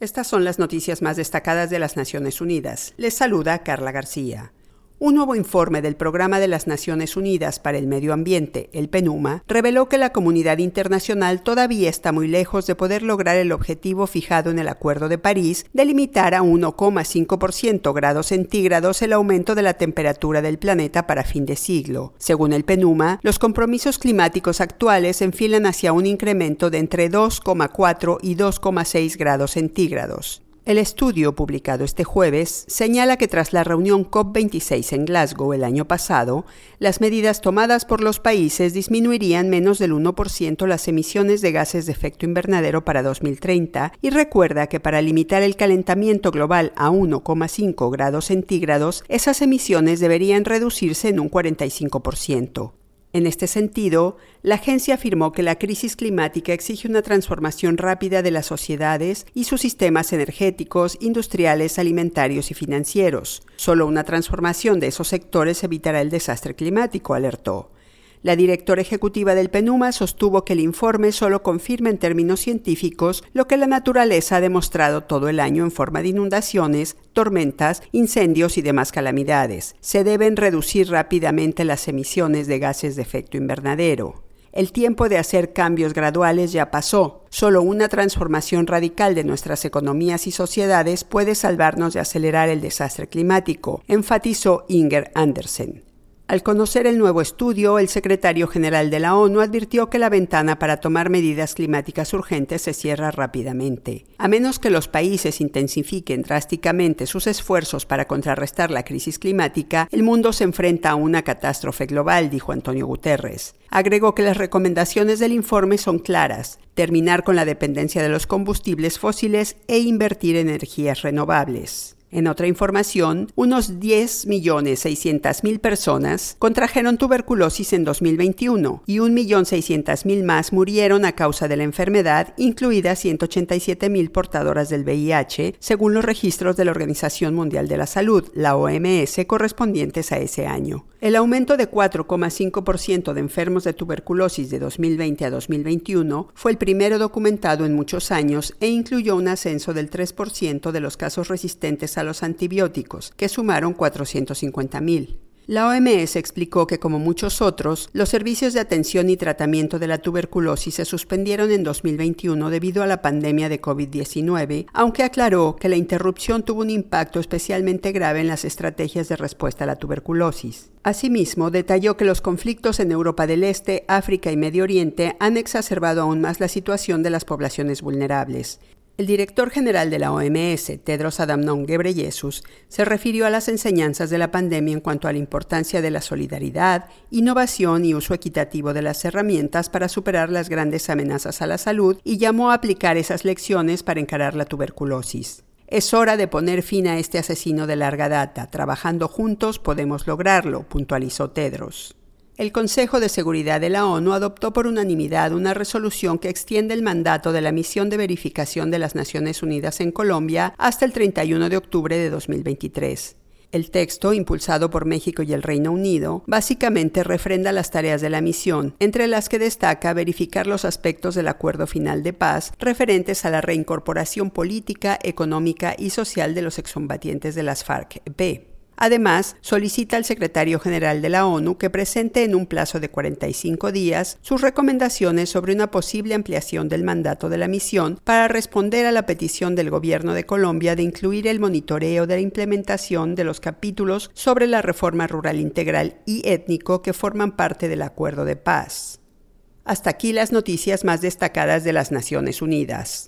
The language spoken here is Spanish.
Estas son las noticias más destacadas de las Naciones Unidas. Les saluda Carla García. Un nuevo informe del Programa de las Naciones Unidas para el Medio Ambiente, el PENUMA, reveló que la comunidad internacional todavía está muy lejos de poder lograr el objetivo fijado en el Acuerdo de París de limitar a 1,5% grados centígrados el aumento de la temperatura del planeta para fin de siglo. Según el PENUMA, los compromisos climáticos actuales enfilan hacia un incremento de entre 2,4 y 2,6 grados centígrados. El estudio publicado este jueves señala que tras la reunión COP26 en Glasgow el año pasado, las medidas tomadas por los países disminuirían menos del 1% las emisiones de gases de efecto invernadero para 2030 y recuerda que para limitar el calentamiento global a 1,5 grados centígrados, esas emisiones deberían reducirse en un 45%. En este sentido, la agencia afirmó que la crisis climática exige una transformación rápida de las sociedades y sus sistemas energéticos, industriales, alimentarios y financieros. Solo una transformación de esos sectores evitará el desastre climático, alertó. La directora ejecutiva del PENUMA sostuvo que el informe solo confirma en términos científicos lo que la naturaleza ha demostrado todo el año en forma de inundaciones, tormentas, incendios y demás calamidades. Se deben reducir rápidamente las emisiones de gases de efecto invernadero. El tiempo de hacer cambios graduales ya pasó. Solo una transformación radical de nuestras economías y sociedades puede salvarnos de acelerar el desastre climático, enfatizó Inger Andersen. Al conocer el nuevo estudio, el secretario general de la ONU advirtió que la ventana para tomar medidas climáticas urgentes se cierra rápidamente. A menos que los países intensifiquen drásticamente sus esfuerzos para contrarrestar la crisis climática, el mundo se enfrenta a una catástrofe global, dijo Antonio Guterres. Agregó que las recomendaciones del informe son claras, terminar con la dependencia de los combustibles fósiles e invertir en energías renovables. En otra información, unos 10.600.000 personas contrajeron tuberculosis en 2021 y 1.600.000 más murieron a causa de la enfermedad, incluidas 187.000 portadoras del VIH, según los registros de la Organización Mundial de la Salud, la OMS, correspondientes a ese año. El aumento de 4,5% de enfermos de tuberculosis de 2020 a 2021 fue el primero documentado en muchos años e incluyó un ascenso del 3% de los casos resistentes a los antibióticos, que sumaron 450.000. La OMS explicó que, como muchos otros, los servicios de atención y tratamiento de la tuberculosis se suspendieron en 2021 debido a la pandemia de COVID-19, aunque aclaró que la interrupción tuvo un impacto especialmente grave en las estrategias de respuesta a la tuberculosis. Asimismo, detalló que los conflictos en Europa del Este, África y Medio Oriente han exacerbado aún más la situación de las poblaciones vulnerables. El director general de la OMS, Tedros Adhanom Ghebreyesus, se refirió a las enseñanzas de la pandemia en cuanto a la importancia de la solidaridad, innovación y uso equitativo de las herramientas para superar las grandes amenazas a la salud y llamó a aplicar esas lecciones para encarar la tuberculosis. Es hora de poner fin a este asesino de larga data. Trabajando juntos podemos lograrlo, puntualizó Tedros. El Consejo de Seguridad de la ONU adoptó por unanimidad una resolución que extiende el mandato de la misión de verificación de las Naciones Unidas en Colombia hasta el 31 de octubre de 2023. El texto, impulsado por México y el Reino Unido, básicamente refrenda las tareas de la misión, entre las que destaca verificar los aspectos del acuerdo final de paz referentes a la reincorporación política, económica y social de los excombatientes de las FARC-B. Además, solicita al secretario general de la ONU que presente en un plazo de 45 días sus recomendaciones sobre una posible ampliación del mandato de la misión para responder a la petición del gobierno de Colombia de incluir el monitoreo de la implementación de los capítulos sobre la reforma rural integral y étnico que forman parte del acuerdo de paz. Hasta aquí las noticias más destacadas de las Naciones Unidas.